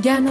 Ya no.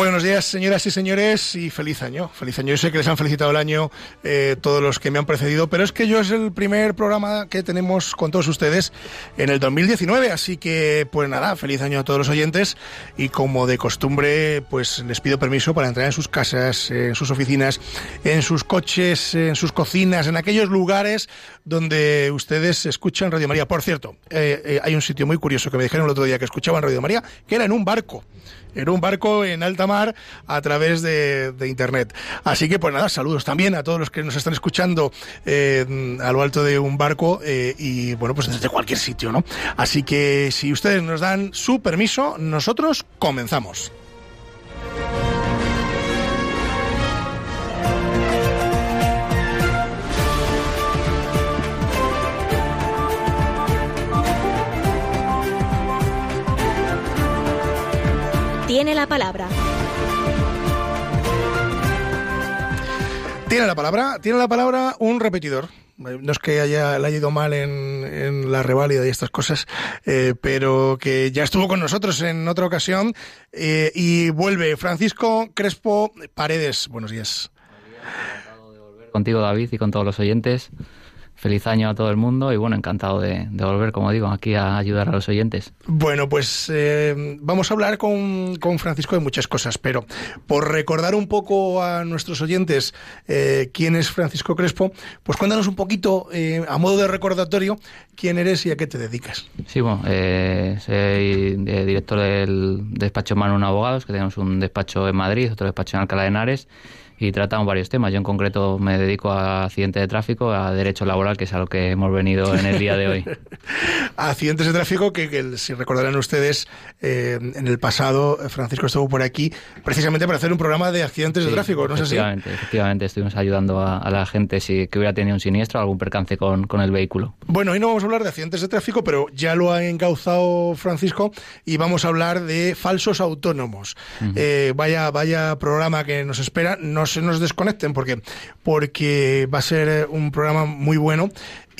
Buenos días, señoras y señores, y feliz año. Feliz año. Yo sé que les han felicitado el año eh, todos los que me han precedido, pero es que yo es el primer programa que tenemos con todos ustedes en el 2019, así que, pues nada, feliz año a todos los oyentes y como de costumbre, pues les pido permiso para entrar en sus casas, en sus oficinas, en sus coches, en sus cocinas, en aquellos lugares donde ustedes escuchan Radio María. Por cierto, eh, eh, hay un sitio muy curioso que me dijeron el otro día que escuchaban Radio María, que era en un barco en un barco en alta mar a través de, internet. Así que pues nada, saludos también a todos los que nos están escuchando eh, a lo alto de un barco y bueno, pues desde cualquier sitio, ¿no? Así que si ustedes nos dan su permiso, nosotros comenzamos. Tiene la palabra. Tiene la palabra, tiene la palabra un repetidor. No es que haya, le haya ido mal en, la reválida y estas cosas, eh, pero que ya estuvo con nosotros en otra ocasión eh, y vuelve Francisco Crespo Paredes. Buenos días. Contigo, David, y con todos los oyentes feliz año a todo el mundo y bueno, encantado de, volver, como digo, aquí a ayudar a los oyentes. Bueno, pues eh, vamos a hablar con, Francisco de muchas cosas, pero por recordar un poco a nuestros oyentes eh, quién es Francisco Crespo, pues cuéntanos un poquito, eh, a modo de recordatorio, quién eres y a qué te dedicas. Sí, bueno, soy director del despacho Manon Abogados, que tenemos un despacho en Madrid, otro despacho en Alcalá de Henares, y tratamos varios temas. Yo en concreto me dedico a accidentes de tráfico, a derecho laboral, que es a lo que hemos venido en el día de hoy. accidentes de tráfico, que, si recordarán ustedes, eh, en el pasado Francisco estuvo por aquí precisamente para hacer un programa de accidentes de tráfico, ¿no sé si. Efectivamente, efectivamente, estuvimos ayudando a, la gente si que hubiera tenido un siniestro, algún percance con, con el vehículo. Bueno, hoy no vamos a hablar de accidentes de tráfico, pero ya lo ha encauzado Francisco y vamos a hablar de falsos autónomos. Eh, vaya, vaya programa que nos espera. Nos se nos desconecten porque, porque va a ser un programa muy bueno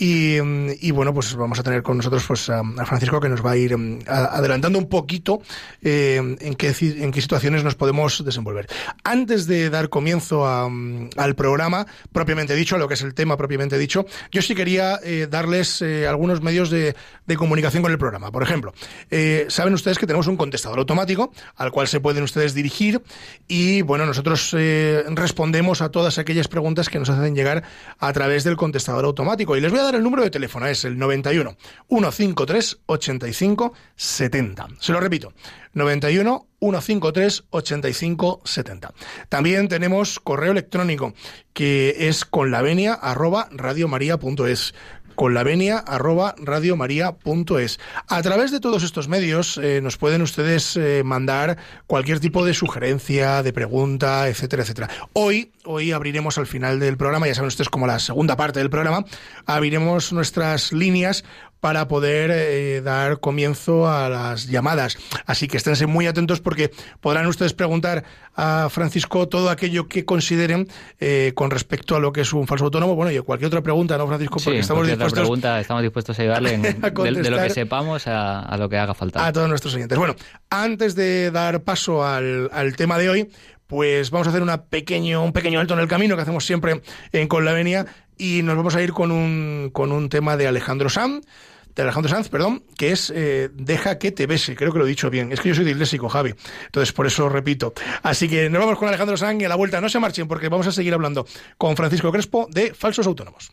y, bueno, pues vamos a tener con nosotros pues, a, Francisco que nos va a ir mm, adelantando un poquito eh, en, qué, en qué situaciones nos podemos desenvolver. Antes de dar comienzo mm, al programa, propiamente dicho, a lo que es el tema propiamente dicho, yo sí quería eh, darles eh, algunos medios de, de, comunicación con el programa. Por ejemplo, saben ustedes que tenemos un contestador automático al cual se pueden ustedes dirigir y bueno, nosotros respondemos a todas aquellas preguntas que nos hacen llegar a través del contestador automático. Y les voy a el número de teléfono, es el 91 153 85 70. Se lo repito, 91 153 85 70. También tenemos correo electrónico que es con la venia arroba radiomaria.es con la venia arroba radiomaria.es. A través de todos estos medios eh, nos pueden ustedes eh, mandar cualquier tipo de sugerencia, de pregunta, etcétera, etcétera. Hoy, hoy abriremos al final del programa, ya saben ustedes como la segunda parte del programa, abriremos nuestras líneas para poder eh, dar comienzo a las llamadas. Así que esténse muy atentos porque podrán ustedes preguntar a Francisco todo aquello que consideren eh, con respecto a lo que es un falso autónomo. Bueno, y cualquier otra pregunta, ¿no, Francisco? Porque estamos dispuestos, pregunta, estamos dispuestos a ayudarle de, lo que sepamos a, lo que haga falta. A todos nuestros oyentes. Bueno, antes de dar paso al, al tema de hoy, pues vamos a hacer una pequeño, un pequeño alto en el camino que hacemos siempre en Con la Venia y nos vamos a ir con un, con un tema de Alejandro Sam de Alejandro Sanz, perdón, que es eh, Deja que te bese. Creo que lo he dicho bien. Es que yo soy disléxico, Javi. Entonces, por eso repito. Así que nos vamos con Alejandro Sanz y a la vuelta no se marchen porque vamos a seguir hablando con Francisco Crespo de falsos autónomos.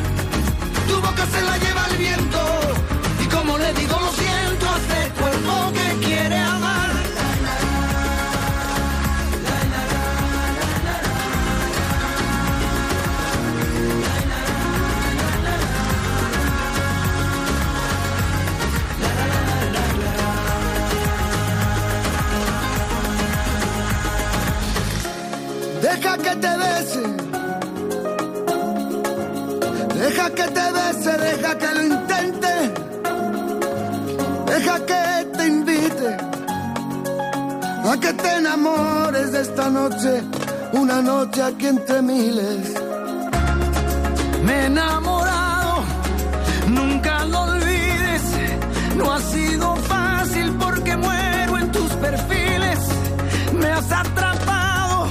se la lleva el viento y como le digo lo siento a este cuerpo que quiere amar. Deja que te bese. Deja que lo intente. Deja que te invite a que te enamores de esta noche, una noche aquí entre miles. Me he enamorado, nunca lo olvides. No ha sido fácil porque muero en tus perfiles. Me has atrapado,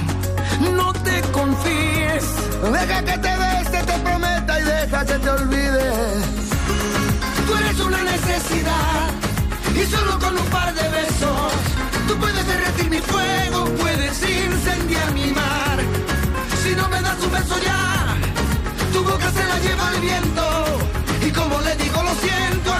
no te confíes. Deja que te bese, te prometa y deja que te olvide. Eres una necesidad y solo con un par de besos tú puedes derretir mi fuego, puedes incendiar mi mar. Si no me das un beso ya, tu boca se la lleva el viento y como le digo lo siento a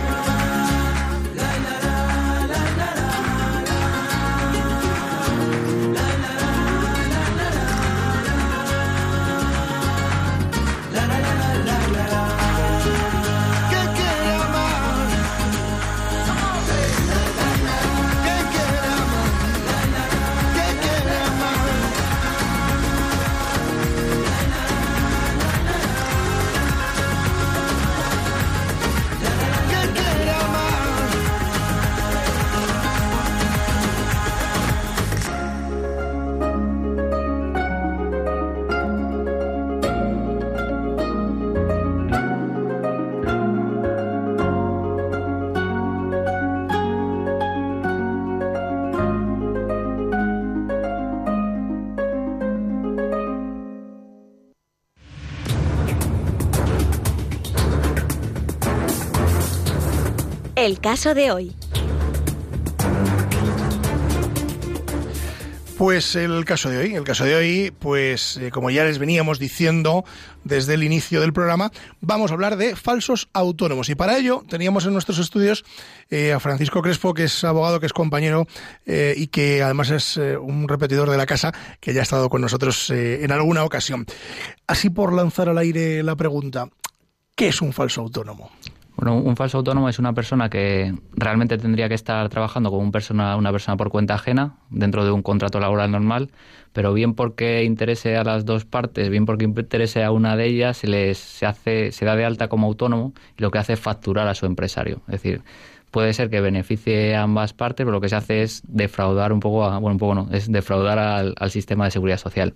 El caso de hoy. Pues el caso de hoy, el caso de hoy, pues eh, como ya les veníamos diciendo desde el inicio del programa, vamos a hablar de falsos autónomos. Y para ello teníamos en nuestros estudios eh, a Francisco Crespo, que es abogado, que es compañero eh, y que además es un repetidor de la casa, que ya ha estado con nosotros en alguna ocasión. Así por lanzar al aire la pregunta, ¿qué es un falso autónomo? Un falso autónomo es una persona que realmente tendría que estar trabajando como un persona, una persona por cuenta ajena dentro de un contrato laboral normal, pero bien porque interese a las dos partes, bien porque interese a una de ellas, se les se hace se da de alta como autónomo y lo que hace es facturar a su empresario. Es decir, puede ser que beneficie a ambas partes, pero lo que se hace es defraudar un poco, a, bueno, un poco no, es defraudar al sistema de seguridad social.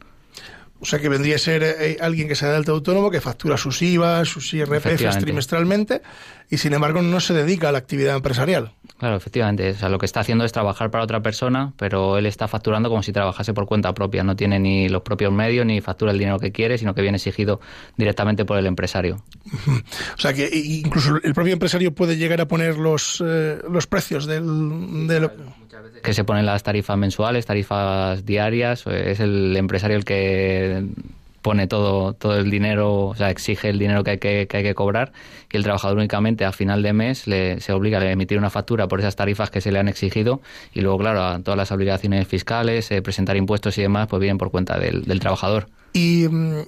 O sea que vendría a ser eh, alguien que se da de alta autónomo, que factura sus IVA, sus IRPFs trimestralmente y sin embargo no se dedica a la actividad empresarial. Claro, efectivamente. O sea, lo que está haciendo es trabajar para otra persona, pero él está facturando como si trabajase por cuenta propia. No tiene ni los propios medios ni factura el dinero que quiere, sino que viene exigido directamente por el empresario. O sea que incluso el propio empresario puede llegar a poner los, eh, los precios del, del- que se ponen las tarifas mensuales, tarifas diarias, es el empresario el que pone todo, todo el dinero, o sea, exige el dinero que hay que, que hay que cobrar y el trabajador únicamente a final de mes le, se obliga a emitir una factura por esas tarifas que se le han exigido y luego, claro, a todas las obligaciones fiscales, eh, presentar impuestos y demás, pues vienen por cuenta del trabajador. ¿Y,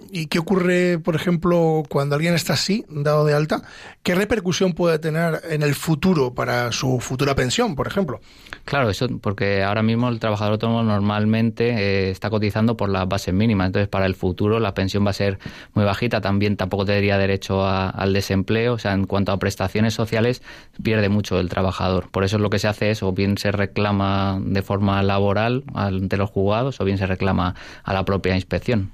¿Y, qué ocurre, por ejemplo, cuando alguien está así, dado de alta? ¿Qué repercusión puede tener en el futuro para su futura pensión, por ejemplo? Claro, eso porque ahora mismo el trabajador autónomo normalmente eh, está cotizando por las bases mínimas, entonces para el futuro la pensión va a ser muy bajita, también tampoco tendría derecho a, al desempleo, o sea, en cuanto a prestaciones sociales pierde mucho el trabajador. Por eso es lo que se hace es o bien se reclama de forma laboral ante los juzgados o bien se reclama a la propia inspección.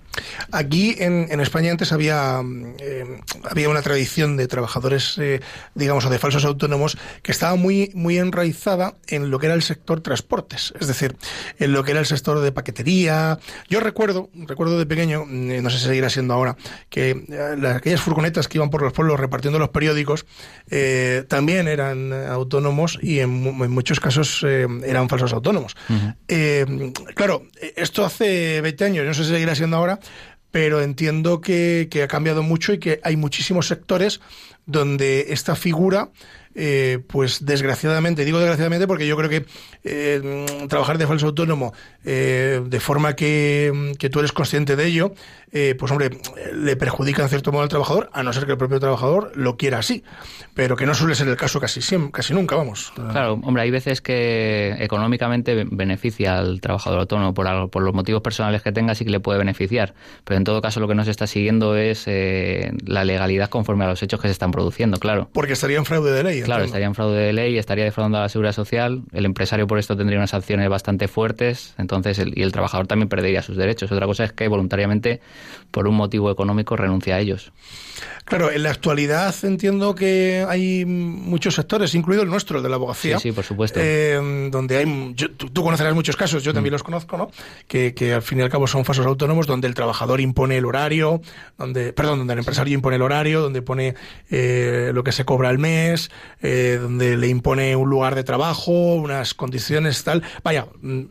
Aquí en, en, España antes había, eh, había una tradición de trabajadores, eh, digamos, o de falsos autónomos que estaba muy, muy enraizada en lo que era el sector transportes, es decir, en lo que era el sector de paquetería. Yo recuerdo, recuerdo de pequeño, eh, no sé si seguirá siendo ahora, que las, aquellas furgonetas que iban por los pueblos repartiendo los periódicos también eran autónomos y en, en muchos casos eran falsos autónomos. Uh -huh. claro, esto hace 20 años, no sé si seguirá siendo ahora, pero entiendo que, que, ha cambiado mucho y que hay muchísimos sectores donde esta figura, eh, pues desgraciadamente, digo desgraciadamente porque yo creo que eh, trabajar de falso autónomo eh, de forma que, que, tú eres consciente de ello, eh, pues hombre, le perjudica en cierto modo al trabajador, a no ser que el propio trabajador lo quiera así, pero que no suele ser el caso casi siempre, casi nunca, vamos. Claro, hombre, hay veces que económicamente beneficia al trabajador autónomo por, algo, por los motivos personales que tenga, sí que le puede beneficiar, pero en todo caso lo que no se está siguiendo es eh, la legalidad conforme a los hechos que se están produciendo, claro. Porque estaría en fraude de ley. Claro, entiendo. estaría en fraude de ley, estaría defraudando a la seguridad social, el empresario por esto tendría unas sanciones bastante fuertes, entonces el, y el trabajador también perdería sus derechos. Otra cosa es que voluntariamente, por un motivo económico, renuncia a ellos. Claro, en la actualidad entiendo que hay muchos sectores, incluido el nuestro, el de la abogacía. Sí, sí, por supuesto. Eh, donde hay, yo, tú, tú, conocerás muchos casos, yo también mm. los conozco, ¿no? Que, que, al fin y al cabo son falsos autónomos, donde el trabajador impone el horario, donde, perdón, donde el empresario impone el horario, donde pone eh, lo que se cobra al mes, eh, donde le impone un lugar de trabajo, unas condiciones tal. Vaya,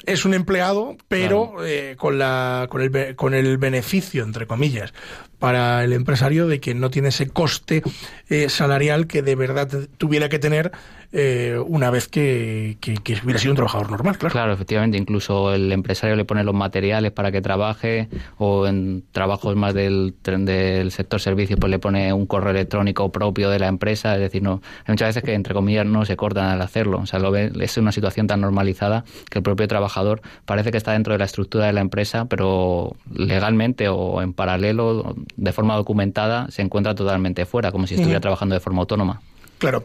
es un empleado, pero claro. Eh, con la, con el, con el beneficio entre comillas para el empresario de que no tiene ese coste eh, salarial que de verdad tuviera que tener eh, una vez que, que, que, hubiera sido un trabajador normal, claro. Claro, efectivamente, incluso el empresario le pone los materiales para que trabaje o en trabajos más del, del sector servicios pues le pone un correo electrónico propio de la empresa, es decir, no hay muchas veces que entre comillas no se cortan al hacerlo, o sea, lo ve, es una situación tan normalizada que el propio trabajador parece que está dentro de la estructura de la empresa, pero legalmente o en paralelo de forma documentada se encuentra totalmente fuera, como si estuviera uh -huh. trabajando de forma autónoma. Claro.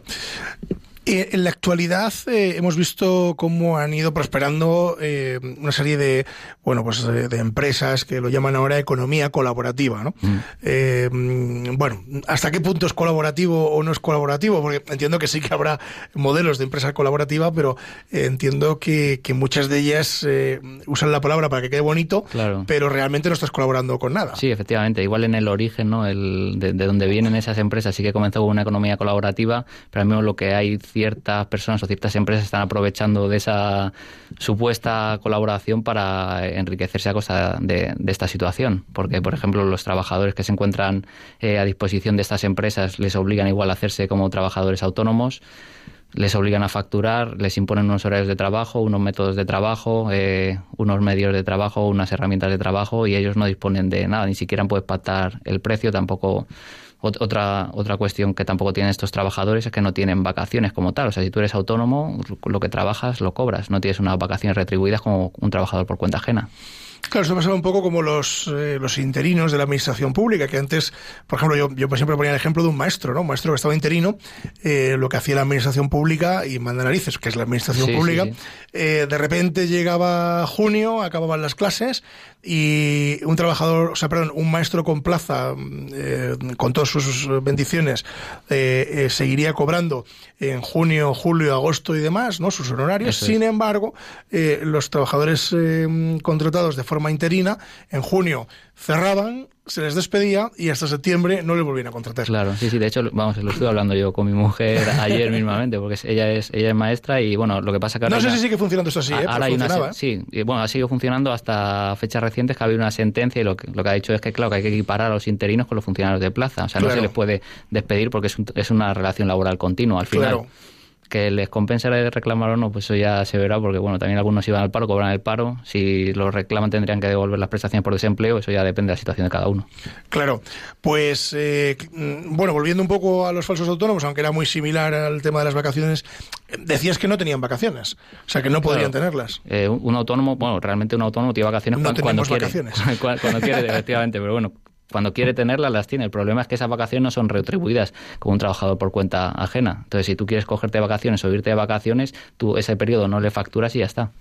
En la actualidad eh, hemos visto cómo han ido prosperando eh, una serie de bueno pues de, de, empresas que lo llaman ahora economía colaborativa, ¿no? Mm. Eh, bueno, ¿hasta qué punto es colaborativo o no es colaborativo? Porque entiendo que sí que habrá modelos de empresa colaborativa, pero entiendo que, que, muchas de ellas eh, usan la palabra para que quede bonito, claro. pero realmente no estás colaborando con nada. Sí, efectivamente. Igual en el origen, ¿no? El, de, de donde vienen esas empresas sí que comenzó con una economía colaborativa, pero al menos lo que hay ciertas personas o ciertas empresas están aprovechando de esa supuesta colaboración para enriquecerse a costa de, esta situación. Porque, por ejemplo, los trabajadores que se encuentran eh, a disposición de estas empresas les obligan igual a hacerse como trabajadores autónomos les obligan a facturar, les imponen unos horarios de trabajo, unos métodos de trabajo, eh, unos medios de trabajo, unas herramientas de trabajo y ellos no disponen de nada, ni siquiera pueden pactar el precio, tampoco otra, otra cuestión que tampoco tienen estos trabajadores es que no tienen vacaciones como tal. O sea, si tú eres autónomo, lo que trabajas lo cobras. No tienes unas vacaciones retribuidas como un trabajador por cuenta ajena. Claro, esto pasaba un poco como los, eh, los interinos de la administración pública, que antes, por ejemplo, yo, yo siempre ponía el ejemplo de un maestro, ¿no? Un maestro que estaba interino, eh, lo que hacía la administración pública y manda narices, que es la administración sí, pública, sí, sí. Eh, de repente llegaba junio, acababan las clases y un trabajador, o sea, perdón, un maestro con plaza, eh, con todas sus bendiciones, eh, eh, seguiría cobrando en junio, julio, agosto y demás, ¿no? Sus honorarios. Eso Sin es. embargo, los trabajadores contratados de forma forma interina, en junio cerraban, se les despedía y hasta septiembre no les volvían a contratar. Claro, sí, sí, de hecho, vamos, lo estuve hablando yo con mi mujer ayer mismamente, porque ella es ella es maestra y bueno, lo que pasa que ahora... No sé si sigue funcionando esto así, ¿eh? Ahora hay una, ¿eh? Sí, y, bueno, ha seguido funcionando hasta fechas recientes que ha habido una sentencia y lo que, lo que ha dicho es que, claro, que hay que equiparar a los interinos con los funcionarios de plaza, o sea, no se les puede despedir porque es, es una relación laboral continua al final. Claro que les compense reclamar o no, pues eso ya se verá, porque bueno, también algunos iban al paro, cobran el paro, si lo reclaman tendrían que devolver las prestaciones por desempleo, eso ya depende de la situación de cada uno. Claro, pues eh, bueno, volviendo un poco a los falsos autónomos, aunque era muy similar al tema de las vacaciones, decías que no tenían vacaciones, o sea que no podrían tenerlas. Eh, un, autónomo, bueno, realmente un autónomo tiene vacaciones no cuando, quiere. Vacaciones. cuando quiere, efectivamente, pero bueno, cuando quiere tenerlas, las tiene. El problema es que esas vacaciones no son retribuidas como un trabajador por cuenta ajena. Entonces, si tú quieres cogerte vacaciones o irte de vacaciones, tú ese periodo no le facturas y ya está.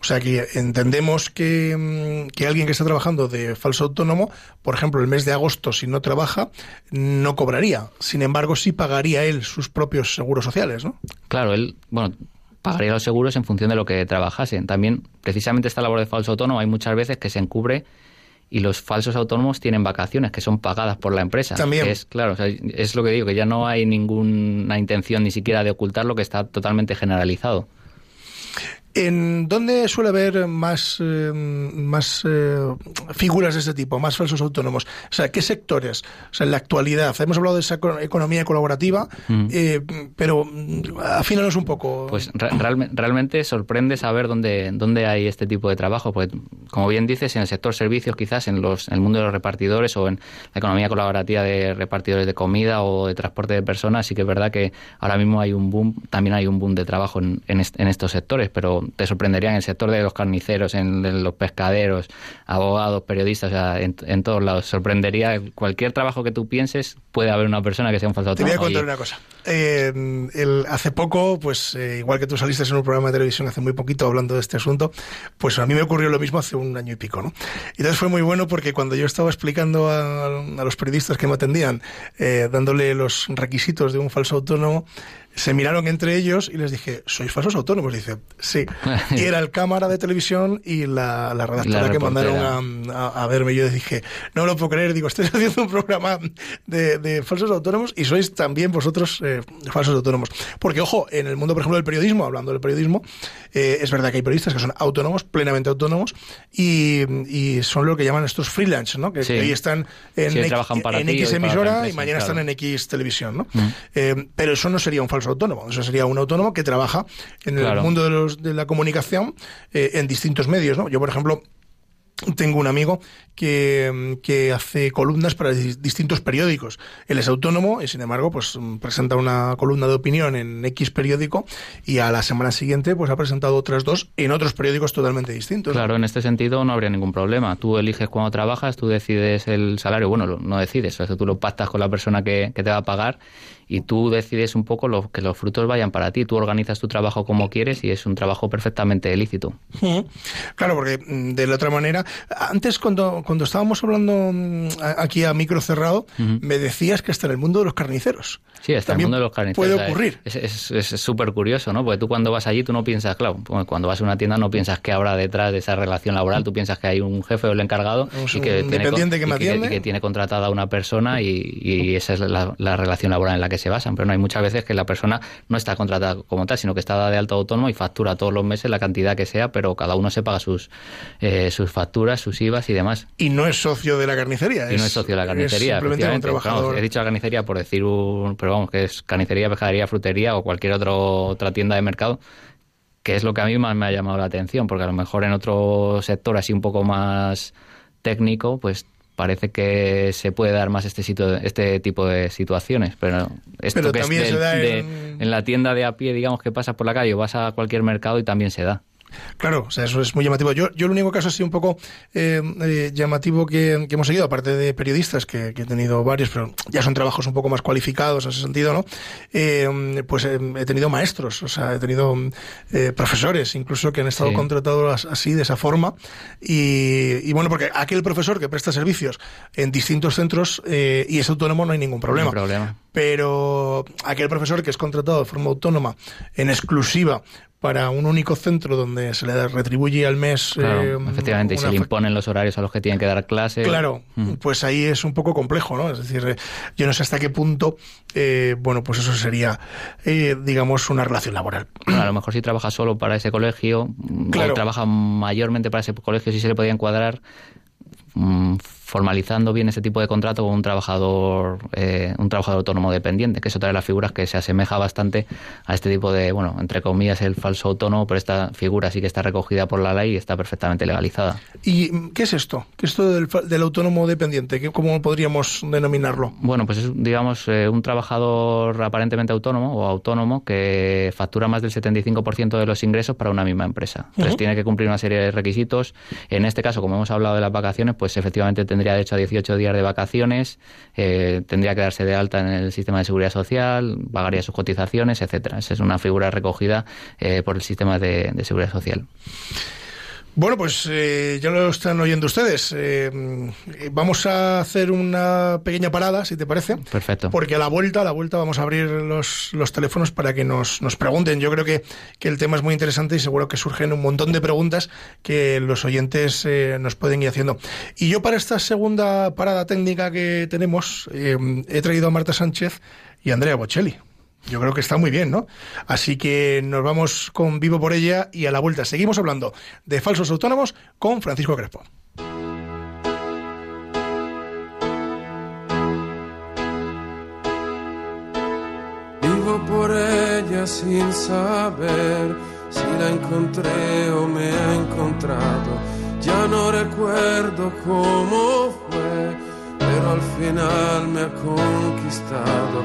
O sea que entendemos que, mm, que, alguien que está trabajando de falso autónomo, por ejemplo, el mes de agosto, si no trabaja, no cobraría. Sin embargo, sí pagaría él sus propios seguros sociales, ¿no? Claro, él, bueno, pagaría los seguros en función de lo que trabajase. También, precisamente esta labor de falso autónomo, hay muchas veces que se encubre y los falsos autónomos tienen vacaciones que son pagadas por la empresa. También. Es claro, es lo que digo, que ya no hay ninguna intención ni siquiera de ocultar lo que está totalmente generalizado. ¿En dónde suele haber más, eh, más eh, figuras de este tipo, más falsos autónomos? O sea, ¿qué sectores? O sea, en la actualidad, hemos hablado de esa economía colaborativa, mm. eh, pero mm, afínanos un poco. Pues realmente sorprende saber dónde, dónde hay este tipo de trabajo, porque como bien dices, en el sector servicios, quizás en, los, en el mundo de los repartidores o en la economía colaborativa de repartidores de comida o de transporte de personas, sí que es verdad que ahora mismo hay un boom, también hay un boom de trabajo en, en estos sectores, pero te sorprendería en el sector de los carniceros, en, los pescaderos, abogados, periodistas, o sea, en, todos lados. Sorprendería cualquier trabajo que tú pienses, puede haber una persona que sea un falso autónomo. Te voy a contar una cosa. Eh, hace poco, pues eh, igual que tú saliste en un programa de televisión hace muy poquito hablando de este asunto, pues a mí me ocurrió lo mismo hace un año y pico, ¿no? Y entonces fue muy bueno porque cuando yo estaba explicando a, los periodistas que me atendían, eh, dándole los requisitos de un falso autónomo, se miraron entre ellos y les dije, ¿sois falsos autónomos? Dice, sí. Y era el cámara de televisión y la, redactora que mandaron a, verme. Yo dije, no lo puedo creer, digo, estoy haciendo un programa de, falsos autónomos y sois también vosotros eh, falsos autónomos. Porque, ojo, en el mundo, por ejemplo, del periodismo, hablando del periodismo, eh, es verdad que hay periodistas que son autónomos, plenamente autónomos, y, son lo que llaman estos freelance, ¿no? Que, hoy están en, X, emisora y mañana están en X televisión, ¿no? Mm. Eh, pero eso no sería un falso autónomo. Eso sería un autónomo que trabaja en el mundo de, los, de la comunicación eh, en distintos medios. ¿no? Yo, por ejemplo, tengo un amigo que, que, hace columnas para distintos periódicos. Él es autónomo y, sin embargo, pues presenta una columna de opinión en X periódico y a la semana siguiente pues ha presentado otras dos en otros periódicos totalmente distintos. Claro, en este sentido no habría ningún problema. Tú eliges cuando trabajas, tú decides el salario. Bueno, no decides, o tú lo pactas con la persona que, que te va a pagar y tú decides un poco lo, que los frutos vayan para ti. Tú organizas tu trabajo como quieres y es un trabajo perfectamente lícito. Claro, porque mm, de la otra manera, antes cuando, cuando estábamos hablando mm, aquí a micro cerrado, me decías que hasta en el mundo de los carniceros. Sí, hasta el mundo de los carniceros. Puede ocurrir. Es súper curioso, ¿no? Porque tú cuando vas allí, tú no piensas, claro, cuando vas a una tienda no piensas que habrá detrás de esa relación laboral, tú piensas que hay un jefe o el encargado y que, tiene, que, tiene contratada a una persona y, esa es la, la relación laboral en la que se basan, pero no hay muchas veces que la persona no está contratada como tal, sino que está de alto autónomo y factura todos los meses la cantidad que sea, pero cada uno se paga sus, eh, sus facturas, sus IVAs y demás. Y no es socio de la carnicería. Y no es socio de la carnicería. simplemente un trabajador. he dicho la carnicería por decir un, pero vamos, que es carnicería, pescadería, frutería o cualquier otro, otra tienda de mercado que es lo que a mí más me ha llamado la atención, porque a lo mejor en otro sector así un poco más técnico, pues parece que se puede dar más este, sitio, este tipo de situaciones. Pero esto que es en... la tienda de a pie, digamos que pasas por la calle o vas a cualquier mercado y también se da. Claro, o sea, eso es muy llamativo. Yo, yo el único caso así un poco eh, eh, llamativo que, hemos seguido, aparte de periodistas, que, he tenido varios, pero ya son trabajos un poco más cualificados en ese sentido, ¿no? Eh, pues he tenido maestros, o sea, he tenido profesores, incluso que han estado contratados así, de esa forma. Y, bueno, porque aquel profesor que presta servicios en distintos centros y es autónomo no hay ningún problema. problema. Pero aquel profesor que es contratado de forma autónoma, en exclusiva, para un único centro donde se le retribuye al mes. Eh, efectivamente, y se le imponen los horarios a los que tienen que dar clase. Claro, mm. pues ahí es un poco complejo, ¿no? Es decir, yo no sé hasta qué punto, eh, bueno, pues eso sería, eh, digamos, una relación laboral. a lo mejor si trabaja solo para ese colegio, o trabaja mayormente para ese colegio, sí se le podía encuadrar mm, formalizando bien ese tipo de contrato con un trabajador eh, un trabajador autónomo dependiente, que es otra de las figuras que se asemeja bastante a este tipo de, bueno, entre comillas, el falso autónomo, pero esta figura sí que está recogida por la ley y está perfectamente legalizada. ¿Y qué es esto? ¿Qué es esto del, autónomo dependiente? ¿Cómo podríamos denominarlo? Bueno, pues es, digamos, eh, un trabajador aparentemente autónomo o autónomo que factura más del 75% de los ingresos para una misma empresa. Entonces tiene que cumplir una serie de requisitos. En este caso, como hemos hablado de las vacaciones, pues efectivamente tendría derecho a 18 días de vacaciones, eh, tendría que darse de alta en el sistema de seguridad social, pagaría sus cotizaciones, etcétera. Esa es una figura recogida eh, por el sistema de seguridad social. Bueno, pues eh, ya lo están oyendo ustedes. Eh, vamos a hacer una pequeña parada, si te parece. Perfecto. Porque a la vuelta, a la vuelta vamos a abrir los, los teléfonos para que nos, nos pregunten. Yo creo que, que, el tema es muy interesante y seguro que surgen un montón de preguntas que los oyentes eh, nos pueden ir haciendo. Y yo para esta segunda parada técnica que tenemos he traído a Marta Sánchez y a Andrea Bocelli. Yo creo que está muy bien, ¿no? Así que nos vamos con Vivo por ella y a la vuelta seguimos hablando de falsos autónomos con Francisco Crespo. Vivo por ella sin saber si la encontré o me ha encontrado. Ya no recuerdo cómo fue, pero al final me ha conquistado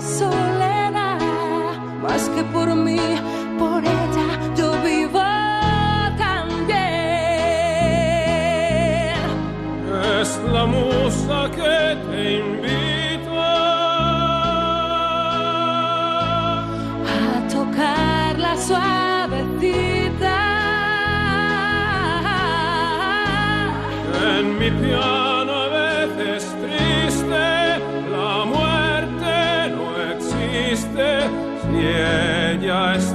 soledad, más que por mí, por ella yo vivo también. Es la musa que te invita a tocar la suavecita en mi piano. Ella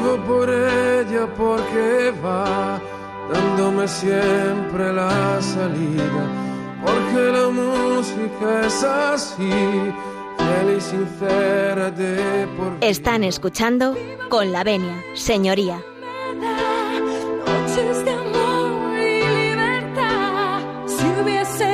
vivo por ella porque va dándome siempre la salida, porque la música es así. Fiel y sincera de por Están escuchando con la venia, señoría. Noches de amor y libertad, si hubiese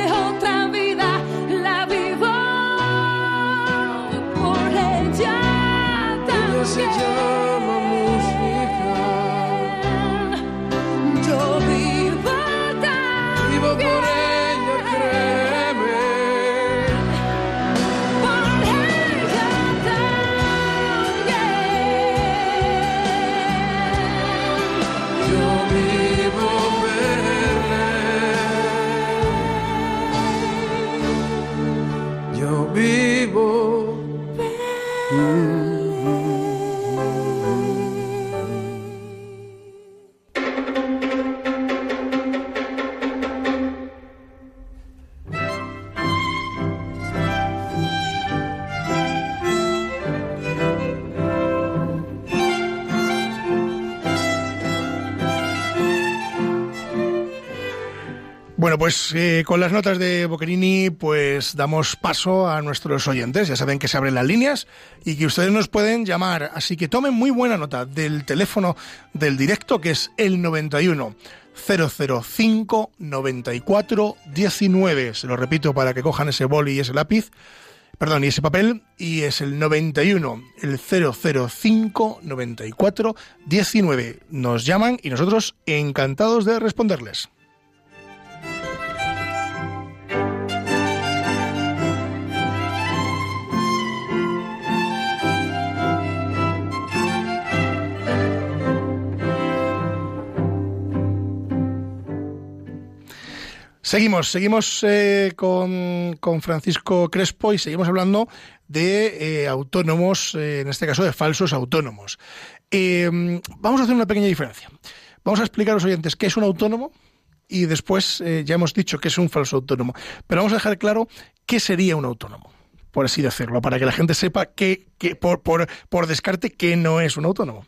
pues eh, con las notas de Boccherini, pues damos paso a nuestros oyentes. Ya saben que se abren las líneas y que ustedes nos pueden llamar. Así que tomen muy buena nota del teléfono del directo, que es el 91 005 94 19. Se lo repito para que cojan ese boli y ese lápiz. Perdón, y ese papel, y es el 91, el 005 94 19. Nos llaman y nosotros encantados de responderles. Seguimos, seguimos eh, con, con Francisco Crespo y seguimos hablando de eh, autónomos, eh, en este caso de falsos autónomos. Eh, vamos a hacer una pequeña diferencia. Vamos a explicar a los oyentes qué es un autónomo y después ya hemos dicho que es un falso autónomo. Pero vamos a dejar claro qué sería un autónomo, por así decirlo, para que la gente sepa que, que por, por, por descarte que no es un autónomo.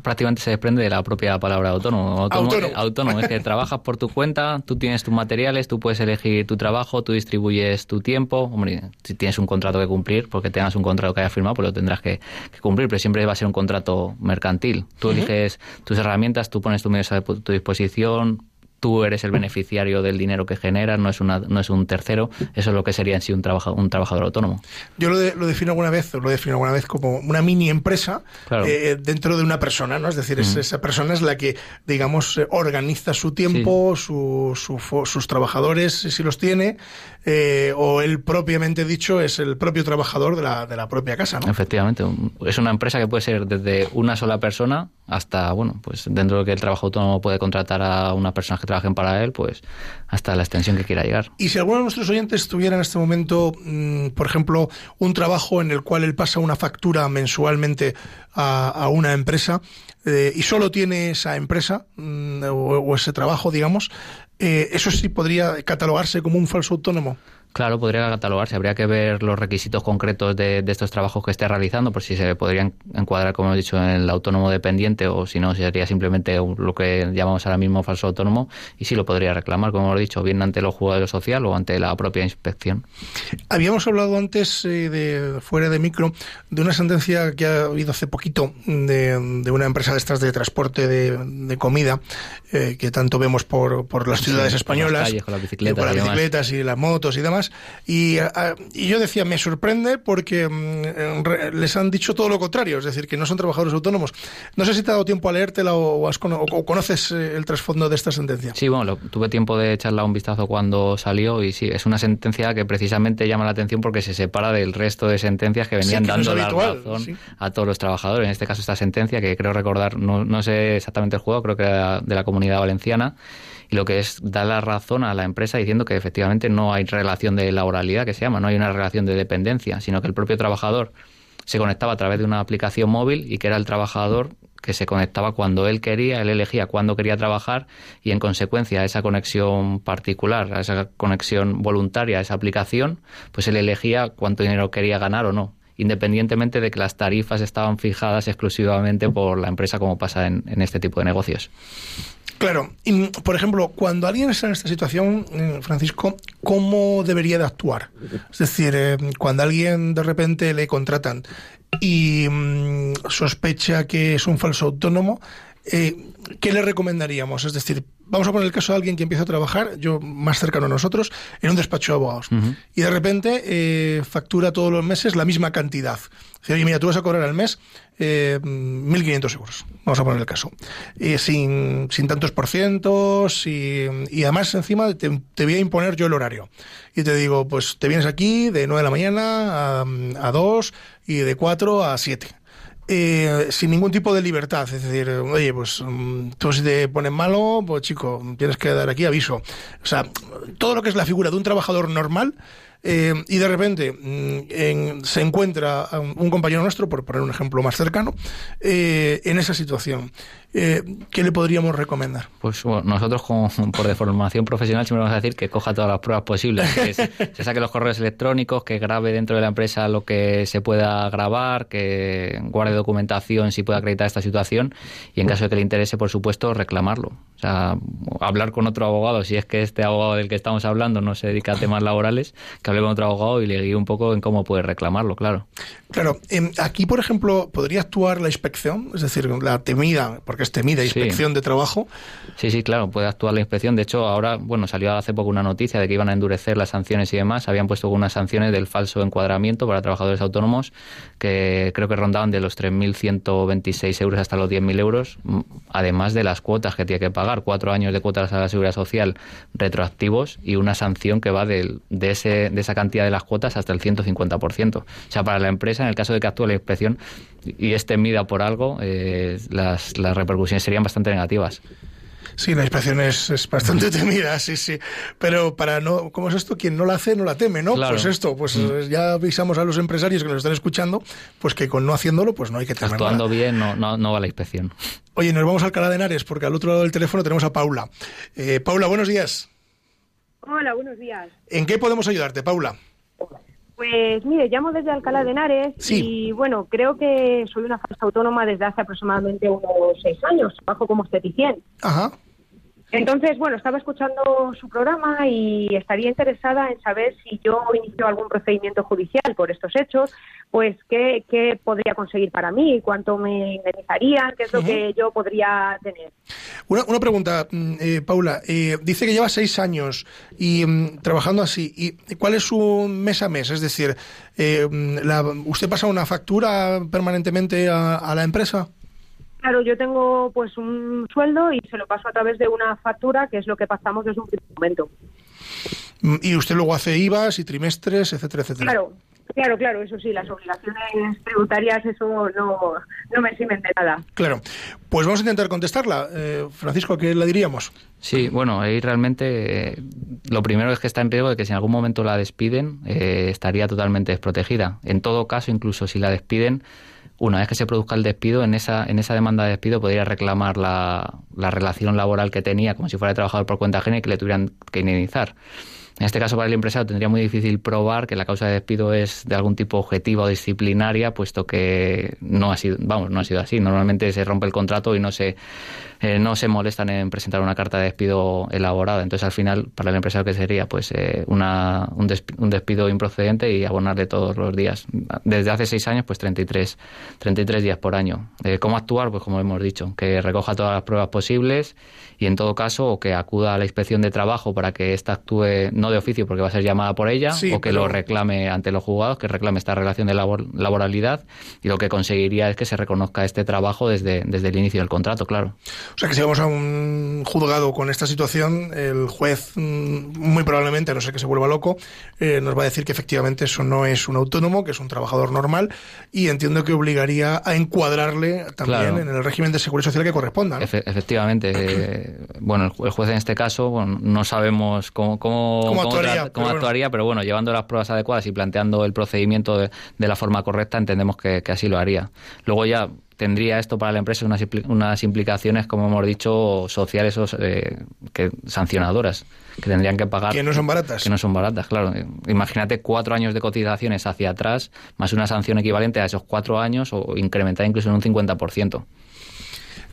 Prácticamente se desprende de la propia palabra autónomo. Autónomo, Autónomo. eh, autónomo es que trabajas por tu cuenta, tú tienes tus materiales, tú puedes elegir tu trabajo, tú distribuyes tu tiempo. Hombre, si tienes un contrato que cumplir, porque tengas un contrato que hayas firmado, pues lo tendrás que, que cumplir, pero siempre va a ser un contrato mercantil. Tú eliges tus herramientas, tú pones tus medios a tu disposición, tú eres el beneficiario del dinero que generas, no es, una, no es un tercero. Eso es lo que sería en sí un, trabaja- un trabajador autónomo. Yo lo, de- lo defino alguna vez, lo defino alguna vez como una mini empresa Claro. eh, dentro de una persona, ¿no? Es decir, es- Ujú. esa persona es la que, digamos, eh, organiza su tiempo, su- su fo- sus trabajadores, si los tiene, eh, o él propiamente dicho es el propio trabajador de la, de la propia casa, ¿no? Efectivamente, es una empresa que puede ser desde una sola persona hasta, bueno, pues dentro de que el trabajo autónomo puede contratar a unas personas que trabajen para él, pues hasta la extensión que quiera llegar. Y si alguno de nuestros oyentes tuviera en este momento, mm, por ejemplo, un trabajo en el cual él pasa una factura mensualmente a, a una empresa eh, y solo tiene esa empresa mm, o, o ese trabajo, digamos, eh, eso sí podría catalogarse como un falso autónomo. Claro, podría catalogarse, habría que ver los requisitos concretos de, de estos trabajos que esté realizando, por si se podrían encuadrar, como he dicho, en el autónomo dependiente o si no, sería simplemente lo que llamamos ahora mismo falso autónomo y sí lo podría reclamar, como hemos dicho, bien ante los jugadores social o ante la propia inspección. Habíamos hablado antes, eh, de fuera de micro, de una sentencia que ha habido hace poquito de, de una empresa de estas de transporte de, de comida, eh, que tanto vemos por, por las Sí, ciudades por las españolas, calles, con las bicicletas con las y bicicletas y las motos y demás. Y, ah, y yo decía, me sorprende porque mm, les han dicho todo lo contrario, es decir, que no son trabajadores autónomos. No sé si te ha dado tiempo a leértela o, has cono- o conoces eh, el trasfondo de esta sentencia. Sí, bueno, lo- tuve tiempo de echarle un vistazo cuando salió y sí, es una sentencia que precisamente llama la atención porque se separa del resto de sentencias que venían Sí, que no es dando la razón sí. a todos los trabajadores. En este caso, esta sentencia, que creo recordar, no, no sé exactamente el juego, creo que era de la comunidad valenciana, lo que es dar la razón a la empresa diciendo que efectivamente no hay relación de laboralidad, que se llama, no hay una relación de dependencia, sino que el propio trabajador se conectaba a través de una aplicación móvil y que era el trabajador que se conectaba cuando él quería, él elegía cuándo quería trabajar y en consecuencia a esa conexión particular, a esa conexión voluntaria, a esa aplicación, pues él elegía cuánto dinero quería ganar o no, independientemente de que las tarifas estaban fijadas exclusivamente por la empresa como pasa en, en este tipo de negocios. Claro, y por ejemplo, cuando alguien está en esta situación, eh, Francisco, ¿cómo debería de actuar? Es decir, eh, cuando alguien de repente le contratan y mm, sospecha que es un falso autónomo, eh, ¿qué le recomendaríamos? Es decir, vamos a poner el caso de alguien que empieza a trabajar, yo más cercano a nosotros, en un despacho de abogados, y de repente eh, factura todos los meses la misma cantidad. Oye, mira, tú vas a cobrar al mes eh, 1.500 euros, vamos a poner el caso, eh, sin, sin tantos por cientos, y, y además encima te, te, voy a imponer yo el horario. Y te digo, pues te vienes aquí de 9 de la mañana a, a 2 y de 4 a 7 eh, sin ningún tipo de libertad. Es decir, oye, pues mm, tú si te pones malo, pues chico, tienes que dar aquí aviso. O sea, todo lo que es la figura de un trabajador normal eh, y de repente mm, en, se encuentra un compañero nuestro, por poner un ejemplo más cercano, eh, en esa situación. Eh, ¿Qué le podríamos recomendar? Pues bueno, nosotros como, por deformación profesional siempre vamos a decir que coja todas las pruebas posibles, que se, se, saque los correos electrónicos, que grabe dentro de la empresa lo que se pueda grabar, que guarde documentación si puede acreditar esta situación y en caso de que le interese, por supuesto, reclamarlo. O sea, hablar con otro abogado, si es que este abogado del que estamos hablando no se dedica a temas laborales, que hable con otro abogado y le guíe un poco en cómo puede reclamarlo, claro. Claro, eh, aquí, por ejemplo, podría actuar la inspección, es decir, la temida, porque es temida inspección sí. de trabajo. Sí, sí, claro, puede actuar la inspección. De hecho, ahora, bueno, salió hace poco una noticia de que iban a endurecer las sanciones y demás. Habían puesto unas sanciones del falso encuadramiento para trabajadores autónomos que creo que rondaban de los 3.126 euros hasta los 10.000 euros, además de las cuotas que tiene que pagar, cuatro años de cuotas a la seguridad social retroactivos y una sanción que va de, de, ese, de esa cantidad de las cuotas hasta el 150%. O sea, para la empresa, en el caso de que actúe la inspección y esté mida por algo, eh, las, las repercusiones serían bastante negativas. Sí, la inspección es, es, bastante temida, sí, sí. Pero para no, ¿cómo es esto? Quien no la hace, no la teme, ¿no? Claro. Pues esto, pues mm. ya avisamos a los empresarios que nos están escuchando, pues que con no haciéndolo, pues no hay que temer Actuando nada. bien, no, no, no va la inspección. Oye, nos vamos a Alcalá de Henares, porque al otro lado del teléfono tenemos a Paula. Eh, Paula, buenos días. Hola, buenos días. ¿En qué podemos ayudarte, Paula? Pues mire, llamo desde Alcalá de Henares sí. y bueno, creo que soy una falsa autónoma desde hace aproximadamente unos seis años, trabajo como esteticien. Ajá. Entonces, bueno, estaba escuchando su programa y estaría interesada en saber si yo inicio algún procedimiento judicial por estos hechos, pues qué, qué podría conseguir para mí, cuánto me indemnizarían, qué es lo uh -huh. que yo podría tener. Una, una pregunta, eh, Paula. Eh, dice que lleva seis años y um, trabajando así. ¿Y cuál es su mes a mes? Es decir, eh, la, ¿usted pasa una factura permanentemente a, a la empresa? Claro, yo tengo pues un sueldo y se lo paso a través de una factura, que es lo que pasamos desde un primer momento. Y usted luego hace IVAs y trimestres, etcétera, etcétera. Claro, claro, claro, eso sí, las obligaciones tributarias, eso no, no me eximen de nada. Claro, pues vamos a intentar contestarla. Eh, Francisco, ¿qué le diríamos? Sí, bueno, ahí realmente eh, lo primero es que está en riesgo de que si en algún momento la despiden, eh, estaría totalmente desprotegida. En todo caso, incluso si la despiden, una vez que se produzca el despido, en esa, en esa demanda de despido podría reclamar la, la relación laboral que tenía como si fuera trabajador por cuenta ajena y que le tuvieran que indemnizar. En este caso, para el empresario tendría muy difícil probar que la causa de despido es de algún tipo objetiva o disciplinaria, puesto que no ha sido, vamos, no ha sido así. Normalmente se rompe el contrato y no se, eh, no se molestan en presentar una carta de despido elaborada. Entonces, al final, para el empresario, ¿qué sería? Pues eh, una, un, despido, un, despido, improcedente y abonarle todos los días. Desde hace seis años, pues 33, 33 días por año. Eh, ¿Cómo actuar? Pues como hemos dicho, que recoja todas las pruebas posibles y en todo caso, que acuda a la inspección de trabajo para que ésta actúe no de oficio porque va a ser llamada por ella, sí, o que pero... lo reclame ante los juzgados, que reclame esta relación de labor, laboralidad y lo que conseguiría es que se reconozca este trabajo desde, desde el inicio del contrato, claro. O sea que si vamos a un juzgado con esta situación, el juez mm, muy probablemente, a no ser que se vuelva loco, eh, nos va a decir que efectivamente eso no es un autónomo, que es un trabajador normal y entiendo que obligaría a encuadrarle también Claro. en el régimen de seguridad social que corresponda. ¿no? Efe- efectivamente, eh, bueno, el ju- el juez en este caso bueno, no sabemos cómo, cómo, ¿Cómo actuaría? Pero cómo bueno. actuaría, pero bueno, llevando las pruebas adecuadas y planteando el procedimiento de, de la forma correcta, entendemos que, que así lo haría. Luego ya tendría esto para la empresa unas, unas implicaciones, como hemos dicho, sociales o eh, que, sancionadoras, que tendrían que pagar. Que no son baratas. Que no son baratas, claro. Imagínate cuatro años de cotizaciones hacia atrás, más una sanción equivalente a esos cuatro años o incrementada incluso en un 50%.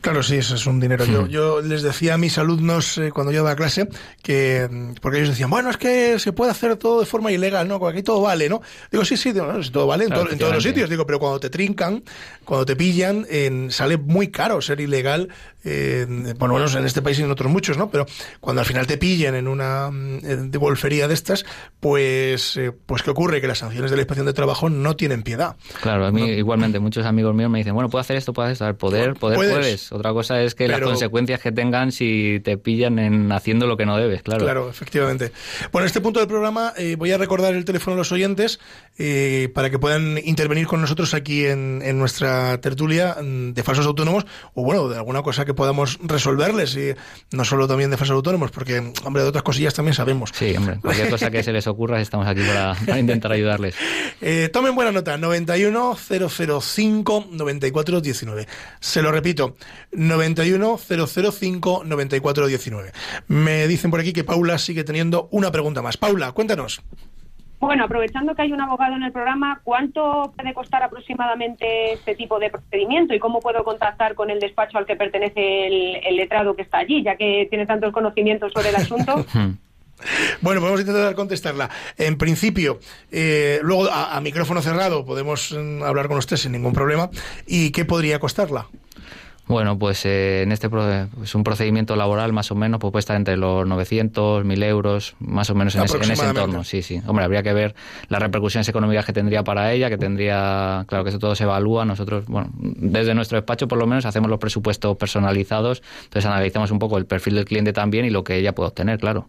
Claro, sí, eso es un dinero. Yo, yo les decía a mis alumnos eh, cuando yo daba clase que, mm, porque ellos decían, bueno, es que se puede hacer todo de forma ilegal, ¿no? Porque aquí todo vale, ¿no? Digo, sí, sí, digo, no, todo vale en, Claro, to- en todos los sitios. Digo, pero cuando te trincan, cuando te pillan, en- sale muy caro ser ilegal, eh, bueno, menos en este país y en otros muchos, ¿no? Pero cuando al final te pillan en una de golfería de estas, pues, eh, pues ¿qué ocurre? Que las sanciones de la inspección de trabajo no tienen piedad. Claro, a mí igualmente muchos amigos míos me dicen, bueno, puedo hacer esto, puedo hacer esto. Poder, poder Puedes. puedes. Otra cosa es que las consecuencias que tengan si te pillan en haciendo lo que no debes, claro. Claro, efectivamente. Bueno, en este punto del programa eh, voy a recordar el teléfono a los oyentes eh, para que puedan intervenir con nosotros aquí en, en nuestra tertulia mm, de falsos autónomos o, bueno, de alguna cosa que podamos resolverles y no solo también de falsos autónomos, porque, hombre, de otras cosillas también sabemos. Sí, hombre, cualquier cosa que se les ocurra estamos aquí para, para intentar ayudarles. Eh, tomen buena nota, 91 005 94 19. Se lo repito, 91 005 94 19. Me dicen por aquí que Paula sigue teniendo una pregunta más. Paula, cuéntanos. Bueno, aprovechando que hay un abogado en el programa, ¿cuánto puede costar aproximadamente este tipo de procedimiento y cómo puedo contactar con el despacho al que pertenece el, letrado que está allí, ya que tiene tantos conocimientos sobre el asunto? Bueno, podemos intentar contestarla. En principio, eh, luego a, a micrófono cerrado podemos mm, hablar con usted sin ningún problema. ¿Y qué podría costarla? Bueno, pues eh, en este pro- pues un procedimiento laboral más o menos pues puede estar entre los 900, 1000 euros, más o menos en ese, en ese entorno. Sí, sí. Hombre, habría que ver las repercusiones económicas que tendría para ella, que tendría, claro que eso todo se evalúa. Nosotros, bueno, desde nuestro despacho por lo menos hacemos los presupuestos personalizados, entonces analizamos un poco el perfil del cliente también y lo que ella puede obtener, claro.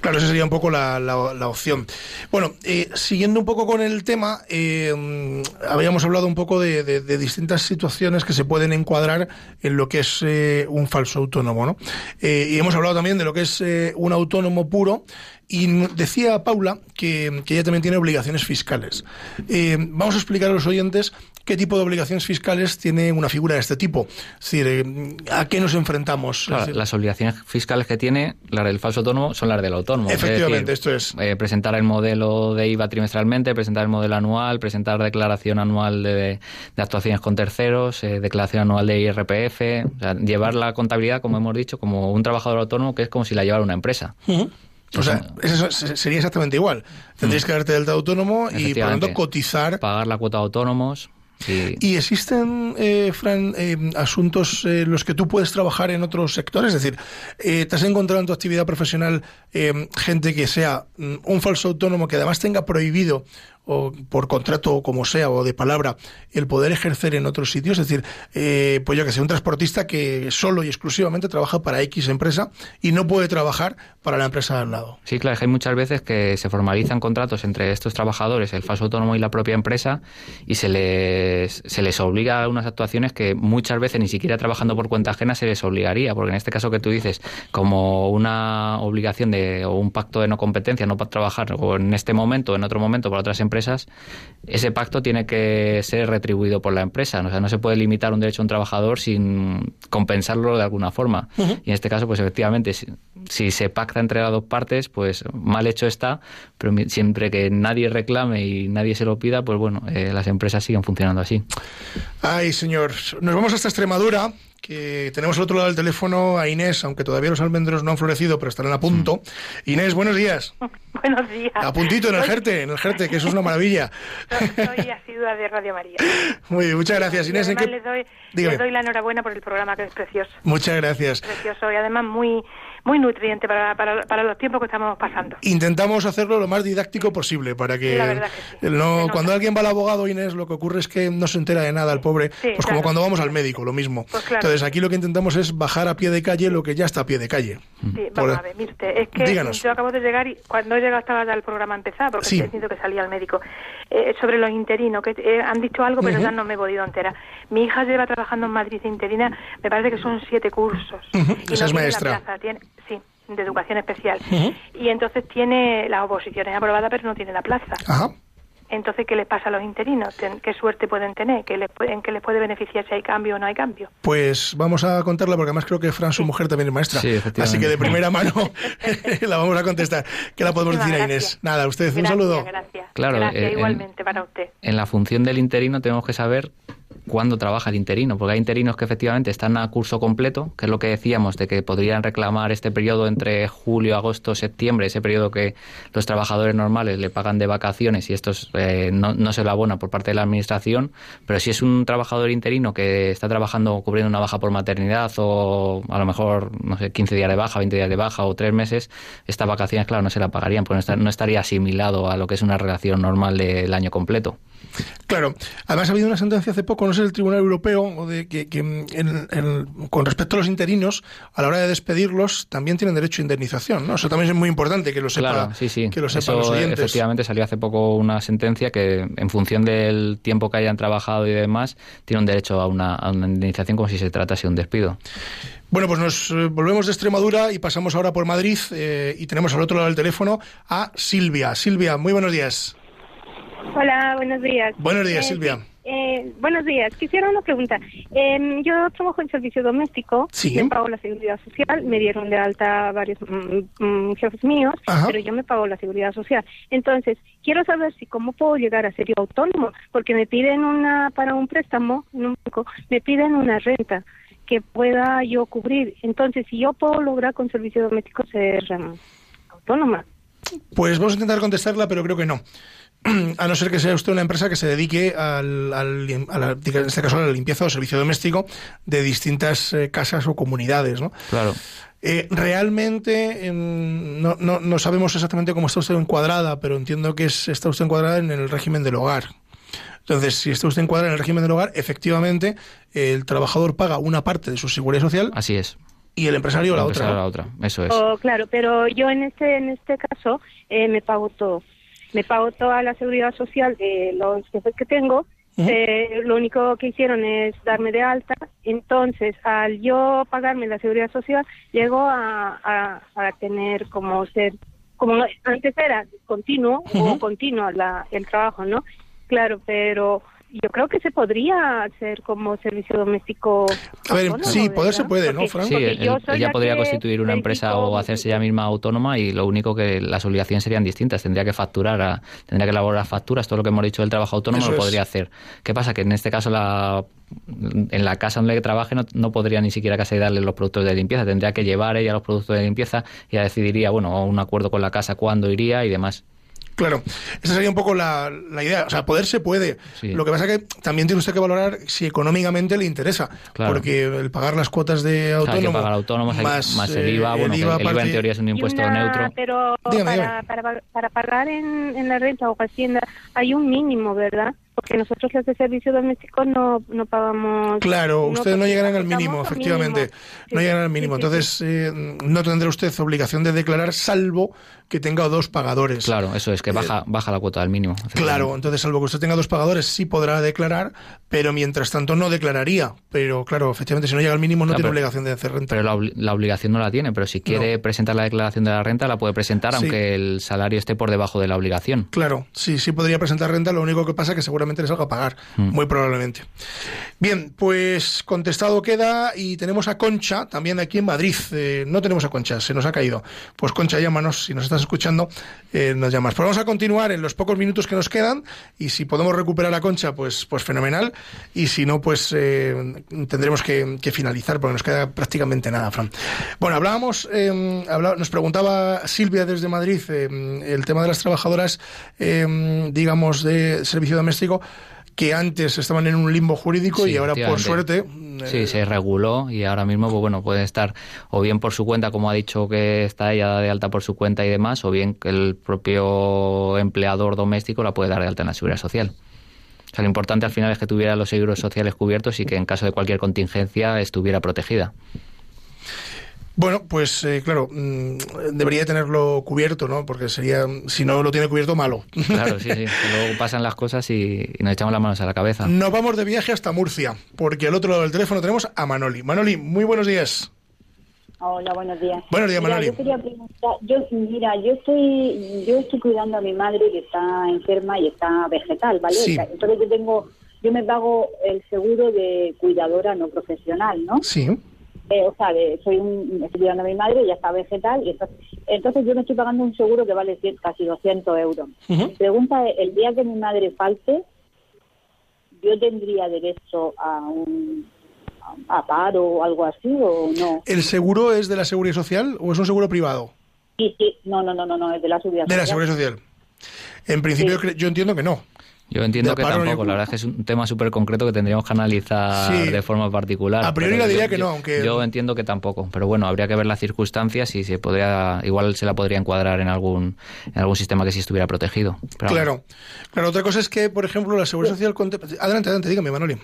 Claro, esa sería un poco la, la- la opción. Bueno, eh, siguiendo un poco con el tema, eh, mm, habíamos hablado un poco de, de- de distintas situaciones que se pueden encuadrar en lo que es eh, un falso autónomo, ¿no? Eh, y hemos hablado también de lo que es un autónomo puro. Y decía Paula que, que ella también tiene obligaciones fiscales. Eh, vamos a explicar a los oyentes qué tipo de obligaciones fiscales tiene una figura de este tipo. Es decir, eh, ¿a qué nos enfrentamos? Es Claro, decir, las obligaciones fiscales que tiene, las del falso autónomo, son las del autónomo. Es Efectivamente, decir, esto es. eh, presentar el modelo de IVA trimestralmente, presentar el modelo anual, presentar declaración anual de, de actuaciones con terceros, eh, declaración anual de IRPF, o sea, llevar la contabilidad, como hemos dicho, como un trabajador autónomo, que es como si la llevara una empresa. Ujú. O sea, eso se- sería exactamente igual. Tendrías que darte de alta autónomo y por lo Mm. Tanto cotizar. Pagar la cuota de autónomos. Y, ¿Y existen, eh, Fran, eh, asuntos eh, en los que tú puedes trabajar en otros sectores? Es decir, eh, ¿te has encontrado en tu actividad profesional gente que sea mm, un falso autónomo que además tenga prohibido o por contrato o como sea o de palabra el poder ejercer en otros sitios? Es decir, eh, pues yo que sé, un transportista que solo y exclusivamente trabaja para X empresa y no puede trabajar para la empresa de al lado. Sí, claro, hay muchas veces que se formalizan contratos entre estos trabajadores, el falso autónomo y la propia empresa, y se les, se les obliga a unas actuaciones que muchas veces ni siquiera trabajando por cuenta ajena se les obligaría, porque en este caso que tú dices, como una obligación de, o un pacto de no competencia, no para trabajar o en este momento o en otro momento para otras empresas, ese pacto tiene que ser retribuido por la empresa. O sea, no se puede limitar un derecho a un trabajador sin compensarlo de alguna forma. Y en este caso, pues efectivamente, si, si se pacta entre las dos partes, pues mal hecho está, pero siempre que nadie reclame y nadie se lo pida, pues bueno, eh, las empresas siguen funcionando así. Ay, señor. Nos vamos hasta Extremadura, que tenemos al otro lado del teléfono a Inés, aunque todavía los almendros no han florecido, pero estarán a punto. Inés, buenos días. Buenos días. A puntito en el Soy- Jerte, en el Jerte, que eso es una maravilla. Soy asidua de Radio María. Muy bien, muchas gracias, Y Inés. ¿en qué- le, doy, Dígame. le doy la enhorabuena por el programa, que es precioso. Muchas gracias. Precioso y además muy muy nutriente para, para, para los tiempos que estamos pasando. Intentamos hacerlo lo más didáctico posible para que, que sí. no, cuando alguien va al abogado, Inés, lo que ocurre es que no se entera de nada el pobre, Sí, pues como cuando vamos al médico, lo mismo. Pues claro. Entonces aquí lo que intentamos es bajar a pie de calle lo que ya está a pie de calle. Sí, Por- vamos a ver, mire usted, es que Díganos. yo acabo de llegar y cuando he llegado estaba ya el programa empezado porque Sí. he tenido que salir al médico. Eh, sobre los interinos, que eh, han dicho algo pero ya no me he podido enterar. Mi hija lleva trabajando en Madrid interina, me parece que son siete cursos. Y esa es maestra. plaza, tiene, sí, de educación especial. Y entonces tiene las oposiciones aprobadas pero no tiene la plaza. Ajá. Entonces, ¿qué les pasa a los interinos? ¿Qué suerte pueden tener? ¿Qué les puede- ¿En qué les puede beneficiar si hay cambio o no hay cambio? Pues vamos a contarla porque además creo que Fran, su mujer, también es maestra. Sí. Así que de primera mano la vamos a contestar. ¿Qué la podemos Muchísimas decir a Inés? gracias. Nada, a usted, un saludo. Gracias. Claro, Gracias, eh, en- igualmente para usted. En la función del interino tenemos que saber cuándo trabaja el interino, porque hay interinos que efectivamente están a curso completo, que es lo que decíamos, de que podrían reclamar este periodo entre julio, agosto, septiembre, ese periodo que los trabajadores normales le pagan de vacaciones y estos eh, no, no se lo abona por parte de la administración, pero si es un trabajador interino que está trabajando cubriendo una baja por maternidad o a lo mejor, no sé, 15 días de baja, 20 días de baja o tres meses, estas vacaciones, claro, no se la pagarían, porque no estaría asimilado a lo que es una relación normal del año completo. Claro, además ha habido una sentencia hace poco, no sé, del Tribunal Europeo, de que, con respecto a los interinos, a la hora de despedirlos, también tienen derecho a indemnización, ¿no? Eso también es muy importante que lo sepa, claro, sí, sí. Que lo sepan los oyentes. Efectivamente, salió hace poco una sentencia que, en función del tiempo que hayan trabajado y demás, tienen derecho a una, indemnización como si se tratase de un despido. Bueno, pues nos eh, volvemos de Extremadura y pasamos ahora por Madrid eh, y tenemos al otro lado del teléfono a Silvia. Silvia, muy buenos días. Hola, buenos días. Buenos días, eh, Silvia. Eh, buenos días. Quisiera una pregunta. Eh, yo trabajo en servicio doméstico. Sí. Me pago la seguridad social. Me dieron de alta varios mm, mm, jefes míos, pero yo me pago la seguridad social. Entonces, quiero saber si cómo puedo llegar a ser yo autónomo, porque me piden una para un préstamo en un banco, me piden una renta que pueda yo cubrir. Entonces, si yo puedo lograr con servicio doméstico ser um, autónoma. Pues vamos a intentar contestarla, pero creo que no. A no ser que sea usted una empresa que se dedique al, al a la, en este caso a la limpieza o servicio doméstico de distintas eh, casas o comunidades, ¿no? Claro. Eh, realmente em, no, no, no, sabemos exactamente cómo está usted encuadrada, pero entiendo que es, está usted encuadrada en el régimen del hogar. Entonces, si está usted encuadrada en el régimen del hogar, efectivamente el trabajador paga una parte de su seguridad social. Así es y el empresario la otra. La otra, eso es. Oh, claro, pero yo en este en este caso eh, me pago todo me pago toda la seguridad social de los jefes que tengo. Eh, lo único que hicieron es darme de alta. Entonces, al yo pagarme la seguridad social, llego a, a, tener como ser, como antes era continuo o continuo la, el trabajo, ¿no? Claro, pero yo creo que se podría hacer como servicio doméstico. A ver, sí, poder se puede, ¿no, Fran? Sí, ella podría constituir una empresa o hacerse ella misma autónoma y lo único que las obligaciones serían distintas. Tendría que facturar, tendría que elaborar facturas, todo lo que hemos dicho del trabajo autónomo lo podría hacer. ¿Qué pasa? Que en este caso la en la casa donde trabaje no, no, podría ni siquiera casi darle los productos de limpieza, tendría que llevar ella los productos de limpieza y ya decidiría, bueno, un acuerdo con la casa cuándo iría y demás. Claro, esa sería un poco la, idea. O sea, poder se puede. Lo que pasa es que también tiene usted que valorar si económicamente le interesa. Porque el pagar las cuotas de autónomo. pagar autónomos, más, el IVA, eh, bueno, el IVA, en teoría es un impuesto neutro. Pero para, Para, para, pagar en, en la renta o hacienda hay un mínimo, ¿verdad? Porque nosotros los de servicio doméstico no, no pagamos. Claro, ustedes no llegarán al mínimo, efectivamente. No llegarán al mínimo. Entonces, eh, no tendrá usted obligación de declarar, salvo que tenga dos pagadores. Claro, eso es, que baja, eh, baja la cuota del mínimo. Claro, entonces, salvo que usted tenga dos pagadores, sí podrá declarar, pero mientras tanto no declararía. Pero claro, efectivamente, si no llega al mínimo, no tiene obligación de hacer renta. Pero la, obligación no la tiene, pero si quiere presentar la declaración de la renta, la puede presentar, aunque el salario esté por debajo de la obligación. Claro, sí, sí podría presentar renta, lo único que pasa es que seguramente les haga pagar, mm. muy probablemente. Bien, pues contestado queda y tenemos a Concha también aquí en Madrid. Eh, no tenemos a Concha, se nos ha caído. Pues Concha, llámanos, si nos estás escuchando, eh, nos llamas. Pues vamos a continuar en los pocos minutos que nos quedan y si podemos recuperar a Concha, pues, pues fenomenal. Y si no, pues eh, tendremos que, finalizar porque nos queda prácticamente nada, Fran. Bueno, hablábamos, nos preguntaba Silvia desde Madrid el tema de las trabajadoras, digamos, de servicio doméstico que antes estaban en un limbo jurídico y ahora por suerte sí eh, se reguló y ahora mismo pues bueno puede estar o bien por su cuenta como ha dicho que está ella de alta por su cuenta y demás o bien que el propio empleador doméstico la puede dar de alta en la seguridad social o sea, lo importante al final es que tuviera los seguros sociales cubiertos y que en caso de cualquier contingencia estuviera protegida. Bueno, pues eh, claro, mm, debería tenerlo cubierto, ¿no? Porque sería, si no lo tiene cubierto, malo. Claro, sí, sí. luego pasan las cosas y, nos echamos las manos a la cabeza. Nos vamos de viaje hasta Murcia, porque al otro lado del teléfono tenemos a Manoli. Manoli, muy buenos días. Hola, buenos días. Buenos días, Manoli. Yo quería preguntar, yo, mira, yo estoy, yo estoy cuidando a mi madre que está enferma y está vegetal, ¿vale? Entonces yo tengo, yo me pago el seguro de cuidadora no profesional, ¿no? Sí. Eh, o sea, soy un, estoy cuidando a mi madre, ya está vegetal, y entonces, yo me estoy pagando un seguro que vale casi 200 euros. pregunta el día que mi madre falte, yo tendría derecho a un a paro o algo así o no. ¿El seguro es de la Seguridad Social o es un seguro privado? Sí, sí, no, no, no, no, no es de la Seguridad Social. De la Seguridad Social. En principio yo entiendo que no. Yo entiendo que tampoco, la verdad es que es un tema súper concreto que tendríamos que analizar de forma particular. A priori la diría que no, aunque... Yo entiendo que tampoco, pero bueno, habría que ver las circunstancias y se podría, igual se la podría encuadrar en algún, en algún sistema que sí estuviera protegido. claro, claro, otra cosa es que, por ejemplo, la Seguridad Social... Adelante, adelante, dígame, Manoli.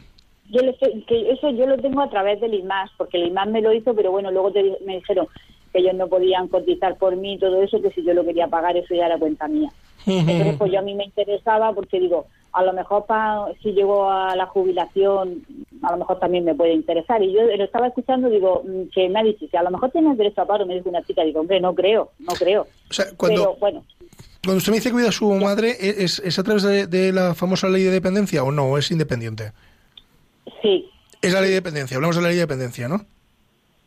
Yo que eso yo lo tengo a través del IMAS, porque el IMAS me lo hizo, pero bueno, luego me dijeron que ellos no podían cotizar por mí y todo eso, que si yo lo quería pagar, eso ya era cuenta mía. Entonces, pues yo a mí me interesaba porque digo, a lo mejor si llego a la jubilación, a lo mejor también me puede interesar. Y yo lo estaba escuchando, digo, mm, que me ha dicho, si a lo mejor tienes derecho a paro, me dijo una chica, digo, hombre, no creo, no creo. O sea, cuando, bueno. Cuando usted me dice que cuida a su madre, ¿e-, ¿es, ¿es a través de, la famosa ley de dependencia o no? ¿Es independiente? Sí. Es la ley de dependencia, hablamos de la ley de dependencia, ¿no?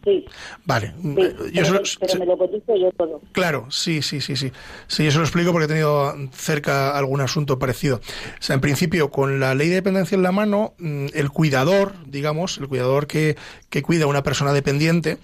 Sí. Vale. pero, me lo cotizo yo todo. Claro, sí, sí, sí, sí. Sí, eso lo explico porque he tenido cerca algún asunto parecido. O sea, en principio, con la ley de dependencia en la mano, mm, el cuidador, digamos, el cuidador que, que cuida a una persona dependiente,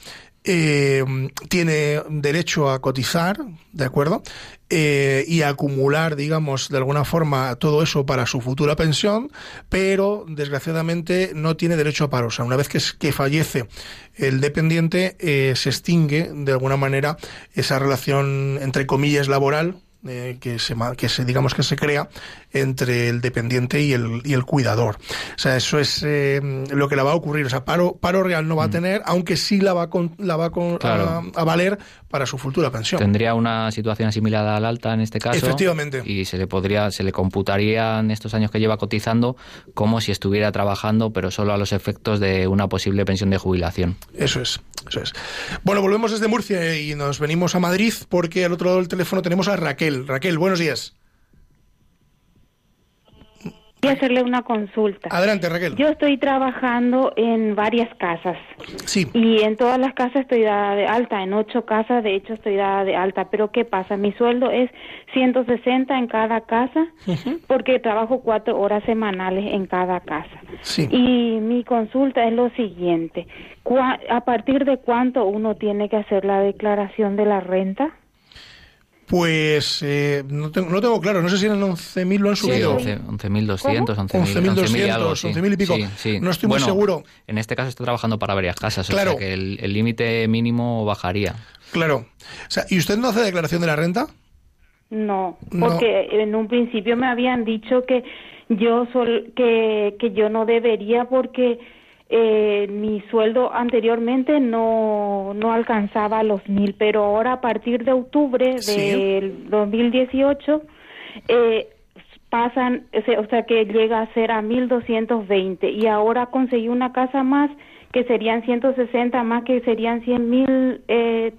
eh, tiene derecho a cotizar, ¿de acuerdo? Eh, y a acumular, digamos, de alguna forma todo eso para su futura pensión, pero desgraciadamente no tiene derecho a paro. Una vez que, que fallece el dependiente, eh, se extingue de alguna manera esa relación, entre comillas, laboral, eh, que, se, que se, digamos que se crea entre el dependiente y el, y el cuidador. O sea, eso es eh, lo que le va a ocurrir. O sea, paro, paro real no va a mm. tener, aunque sí la va, con, la va con, a, valer para su futura pensión. Tendría una situación asimilada al alta en este caso. Efectivamente. Y se le podría, se le computaría en estos años que lleva cotizando como si estuviera trabajando, pero solo a los efectos de una posible pensión de jubilación. Eso es, eso es. Bueno, volvemos desde Murcia y nos venimos a Madrid porque al otro lado del teléfono tenemos a Raquel. Raquel, buenos días hacerle una consulta. Adelante, Raquel. Yo estoy trabajando en varias casas. Sí. Y en todas las casas estoy dada de alta. En ocho casas, de hecho, estoy dada de alta. Pero ¿qué pasa? Mi sueldo es 160 en cada casa porque trabajo cuatro horas semanales en cada casa. Sí. Y mi consulta es lo siguiente. ¿A partir de cuánto uno tiene que hacer la declaración de la renta? Pues eh, no, tengo, no tengo claro, no sé si eran 11.000 lo han subido. Sí, 11.200, 11.200, 11.000 y pico. No estoy muy seguro. En este caso está trabajando para varias casas, claro. o sea que el límite mínimo bajaría. Claro. O sea, ¿Y usted no hace declaración de la renta? No, porque en un principio me habían dicho que yo sol, que, que yo no debería porque eh, mi sueldo anteriormente no, no alcanzaba los mil, pero ahora a partir de octubre del 2018 eh, pasan, o sea que llega a ser a 1220 y ahora conseguí una casa más que serían 160 más que serían 100 mil eh,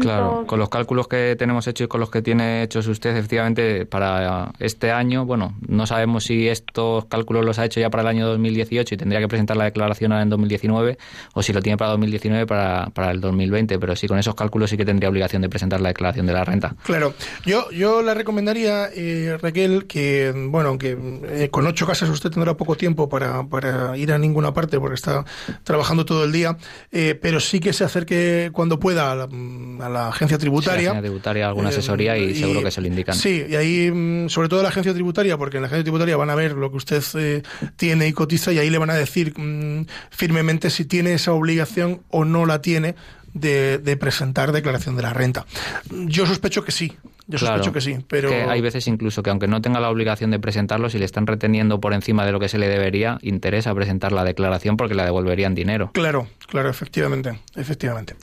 Claro, con los cálculos que tenemos hechos y con los que tiene hechos usted, efectivamente, para este año, bueno, no sabemos si estos cálculos los ha hecho ya para el año 2018 y tendría que presentar la declaración ahora en 2019 o si lo tiene para 2019 para, para el 2020, pero sí, con esos cálculos sí que tendría obligación de presentar la declaración de la renta. Claro, yo, yo le recomendaría, eh, Raquel, que, bueno, que eh, con ocho casas usted tendrá poco tiempo para, para ir a ninguna parte porque está trabajando todo el día, eh, pero sí que se acerque cuando pueda a la, agencia tributaria. Sí, agencia tributaria, alguna eh, asesoría y, seguro que se lo indican. Sí, y ahí, mm, sobre todo la agencia tributaria, porque en la agencia tributaria van a ver lo que usted eh, tiene y cotiza y ahí le van a decir mm, firmemente si tiene esa obligación o no la tiene de, de, presentar declaración de la renta. Yo sospecho que sí, yo sospecho que sí, pero... hay veces incluso que aunque no tenga la obligación de presentarlo, si le están reteniendo por encima de lo que se le debería, interesa presentar la declaración porque la devolverían dinero. Claro, claro, efectivamente, efectivamente.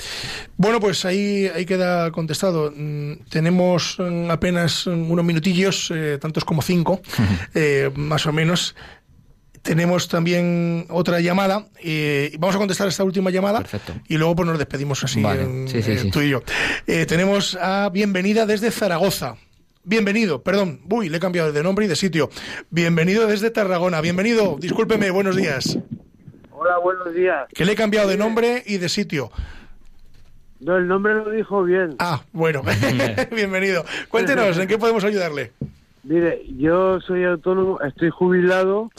Bueno, pues ahí, ahí queda contestado. Mm, tenemos mm, apenas unos minutillos, eh, tantos como cinco, eh, más o menos tenemos también otra llamada. y vamos a contestar esta última llamada. Perfecto. Y luego pues nos despedimos así eh, tú y yo. Eh, tenemos a Bienvenida desde Zaragoza. Bienvenido, perdón, uy, le he cambiado de nombre y de sitio. Bienvenido desde Tarragona. Bienvenido, discúlpeme, buenos días. Hola, buenos días. Que le he cambiado de nombre y de sitio. No, el nombre lo dijo bien. Ah, bueno, bienvenido. Cuéntenos, ¿en qué podemos ayudarle? Mire, yo soy autónomo, estoy jubilado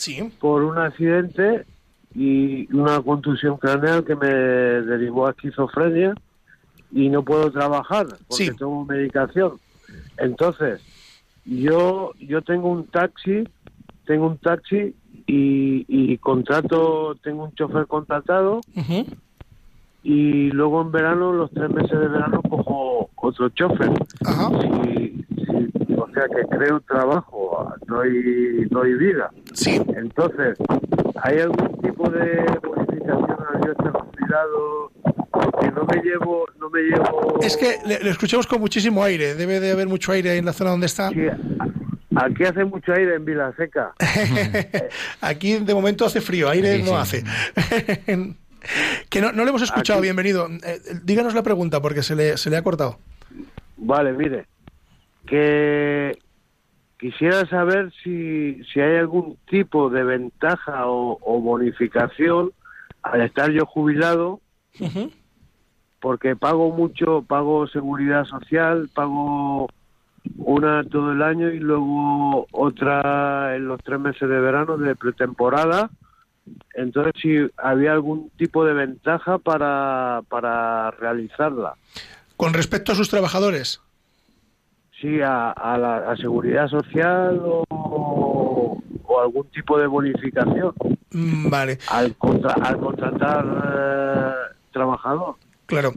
por un accidente y una contusión craneal que me derivó a esquizofrenia y no puedo trabajar porque tengo medicación. Entonces, yo yo tengo un taxi, tengo un taxi y, contrato, tengo un chofer contratado y luego en verano, los tres meses de verano, cojo otro chofer. o sea que creo trabajo, no hay, no hay vida. Sí. Entonces, ¿hay algún tipo de bonificación al yo estar jubilado? Porque no me llevo, no me llevo... Es que le, escuchamos con muchísimo aire, debe de haber mucho aire en la zona donde está. Aquí hace mucho aire en Vila Seca. Aquí de momento hace frío, aire no hace. que no, no le hemos escuchado, bienvenido. Eh, díganos la pregunta porque se le, se le ha cortado. Vale, mire, que quisiera saber si, si hay algún tipo de ventaja o, bonificación al estar yo jubilado, porque pago mucho, pago seguridad social, pago una todo el año y luego otra en los tres meses de verano de pretemporada. Entonces, si había algún tipo de ventaja para, para realizarla. ¿Con respecto a sus trabajadores? Sí, a, la seguridad social o, algún tipo de bonificación. Mm, vale. Al, al contratar eh, trabajador. Claro.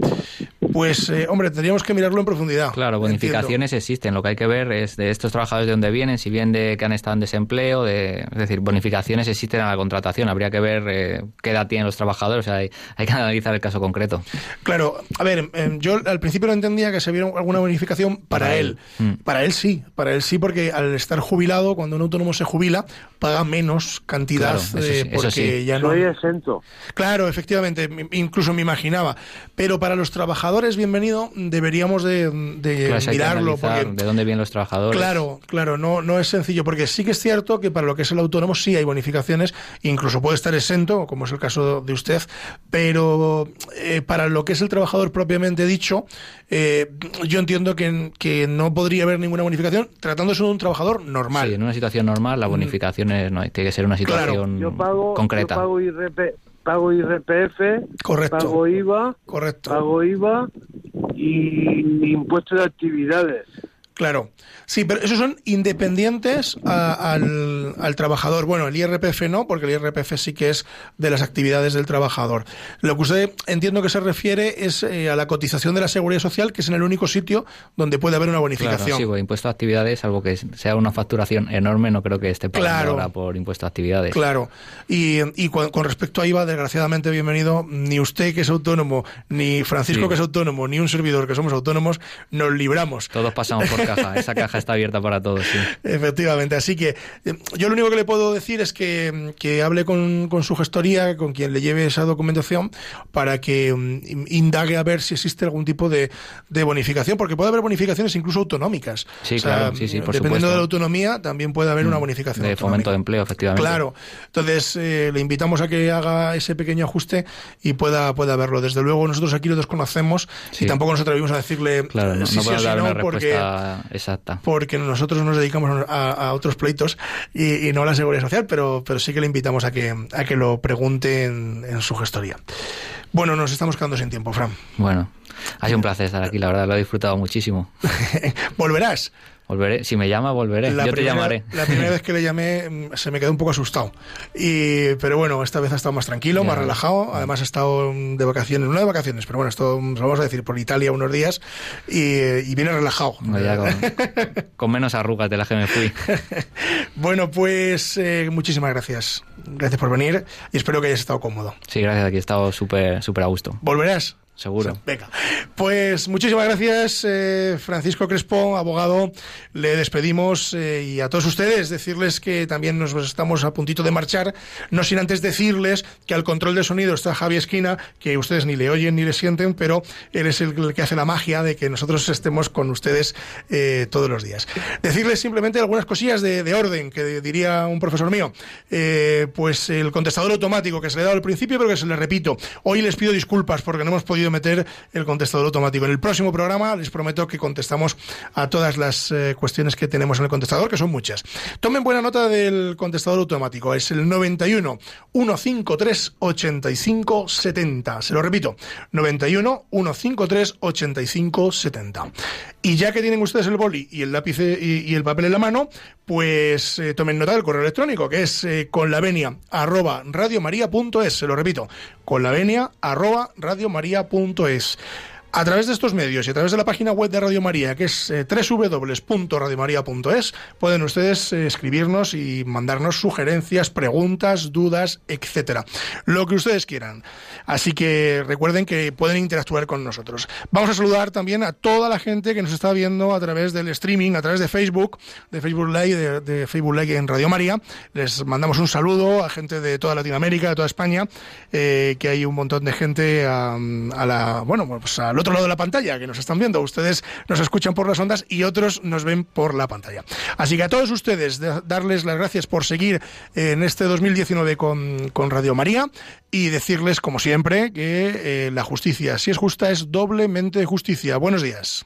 Pues, eh, hombre, tendríamos que mirarlo en profundidad. Claro, bonificaciones existen. Lo que hay que ver es de estos trabajadores de dónde vienen, si bien de que han estado en desempleo, de, es decir, bonificaciones existen a la contratación. Habría que ver eh, qué edad tienen los trabajadores. O sea, hay, que analizar el caso concreto. Claro, a ver, em, yo al principio no entendía que se viera alguna bonificación para, él. Mm. Para él sí, para él sí, porque al estar jubilado, cuando un autónomo se jubila, paga menos cantidad eh, porque ya no. Soy exento. Claro, efectivamente, incluso me imaginaba pero para los trabajadores, bienvenido, deberíamos de, mirarlo. porque, ¿De dónde vienen los trabajadores? Claro, claro, no, no es sencillo, porque sí que es cierto que para lo que es el autónomo sí hay bonificaciones, incluso puede estar exento, como es el caso de usted, pero eh, para lo que es el trabajador propiamente dicho, eh, yo entiendo que, que, no podría haber ninguna bonificación tratándose de un trabajador normal. Sí, en una situación normal la mm. bonificación es, no, tiene que ser una situación concreta. Yo pago pago IRPF, Correcto. pago IVA, Correcto. pago IVA y impuestos de actividades. Claro, sí, pero esos son independientes al, trabajador. Bueno, el IRPF no, porque el IRPF sí que es de las actividades del trabajador. Lo que usted entiendo que se refiere es eh, a la cotización de la seguridad social, que es en el único sitio donde puede haber una bonificación. Claro, sí, pues impuesto a actividades, algo que sea una facturación enorme, no creo que esté pagando ahora por impuesto a actividades. Claro, y, y con, respecto a IVA, desgraciadamente, bienvenido, ni usted que es autónomo, ni Francisco que es autónomo, ni un servidor que somos autónomos, nos libramos. Todos pasamos por caja. Esa caja está abierta para todos, sí. Efectivamente. Así que eh, yo lo único que le puedo decir es que, hable con, su gestoría, con quien le lleve esa documentación, para que mm, indague a ver si existe algún tipo de, bonificación, porque puede haber bonificaciones incluso autonómicas. Sí, claro, sí, sí, por Dependiendo de la autonomía, también puede haber una mm, bonificación. De fomento de empleo, efectivamente. Claro. Entonces, eh, le invitamos a que haga ese pequeño ajuste y pueda, pueda verlo. Desde luego, nosotros aquí lo desconocemos y tampoco nos atrevimos a decirle claro, no, sí, dar una respuesta exacta. Porque nosotros nos dedicamos a, otros pleitos y, no a la seguridad social, pero, pero sí que le invitamos a que, a que lo pregunte en, su gestoría. Bueno, nos estamos quedando sin tiempo, Fran. Bueno, ha sido un placer estar aquí, la verdad, lo he disfrutado muchísimo. ¿Volverás? Volveré, si me llama, volveré. Yo te llamaré. La primera vez que le llamé mm, se me quedó un poco asustado. Y, pero bueno, esta vez ha estado más tranquilo, más relajado. Además, ha estado de vacaciones, no de vacaciones, pero bueno, esto vamos a decir por Italia unos días y, viene relajado. con, menos arrugas de las que me fui. bueno, pues eh, muchísimas gracias. Gracias por venir y espero que hayas estado cómodo. Sí, gracias. Aquí he estado súper súper a gusto. ¿Volverás? Seguro. Venga, pues muchísimas gracias, eh, Francisco Crespo, abogado. Le despedimos eh, y a todos ustedes decirles que también nos estamos a puntito de marchar, no sin antes decirles que al control de sonido está Javi Esquina, que ustedes ni le oyen ni le sienten, pero él es el que hace la magia de que nosotros estemos con ustedes eh, todos los días. Decirles simplemente algunas cosillas de, de orden, que diría un profesor mío. pues el contestador automático que se le ha dado al principio, pero que se le repito. Hoy les pido disculpas porque no hemos podido meter el contestador automático. En el próximo programa les prometo que contestamos a todas las eh, cuestiones que tenemos en el contestador, que son muchas. Tomen buena nota del contestador automático. Es el 91 153 85 70. Se lo repito, 91 153 85 70. Y ya que tienen ustedes el boli y el lápiz y, el papel en la mano, pues eh, tomen nota del correo electrónico, que es eh, con la venia arroba radiomaria.es. Se lo repito, con la venia arroba radiomaria.es. A través de estos medios y a través de la página web de Radio María, que es eh, www.radiomaria.es, pueden ustedes eh, escribirnos y mandarnos sugerencias, preguntas, dudas, etcétera. Lo que ustedes quieran. Así que recuerden que pueden interactuar con nosotros. Vamos a saludar también a toda la gente que nos está viendo a través del streaming, a través de Facebook, de Facebook Live, de, Facebook Live en Radio María. Les mandamos un saludo a gente de toda Latinoamérica, de toda España, eh, que hay un montón de gente a, la, bueno, pues a otro lado de la pantalla, que nos están viendo. Ustedes nos escuchan por las ondas y otros nos ven por la pantalla. Así que a todos ustedes, darles las gracias por seguir en este 2019 con, con Radio María y decirles, como siempre, que eh, la justicia, si es justa, es doblemente justicia. Buenos días.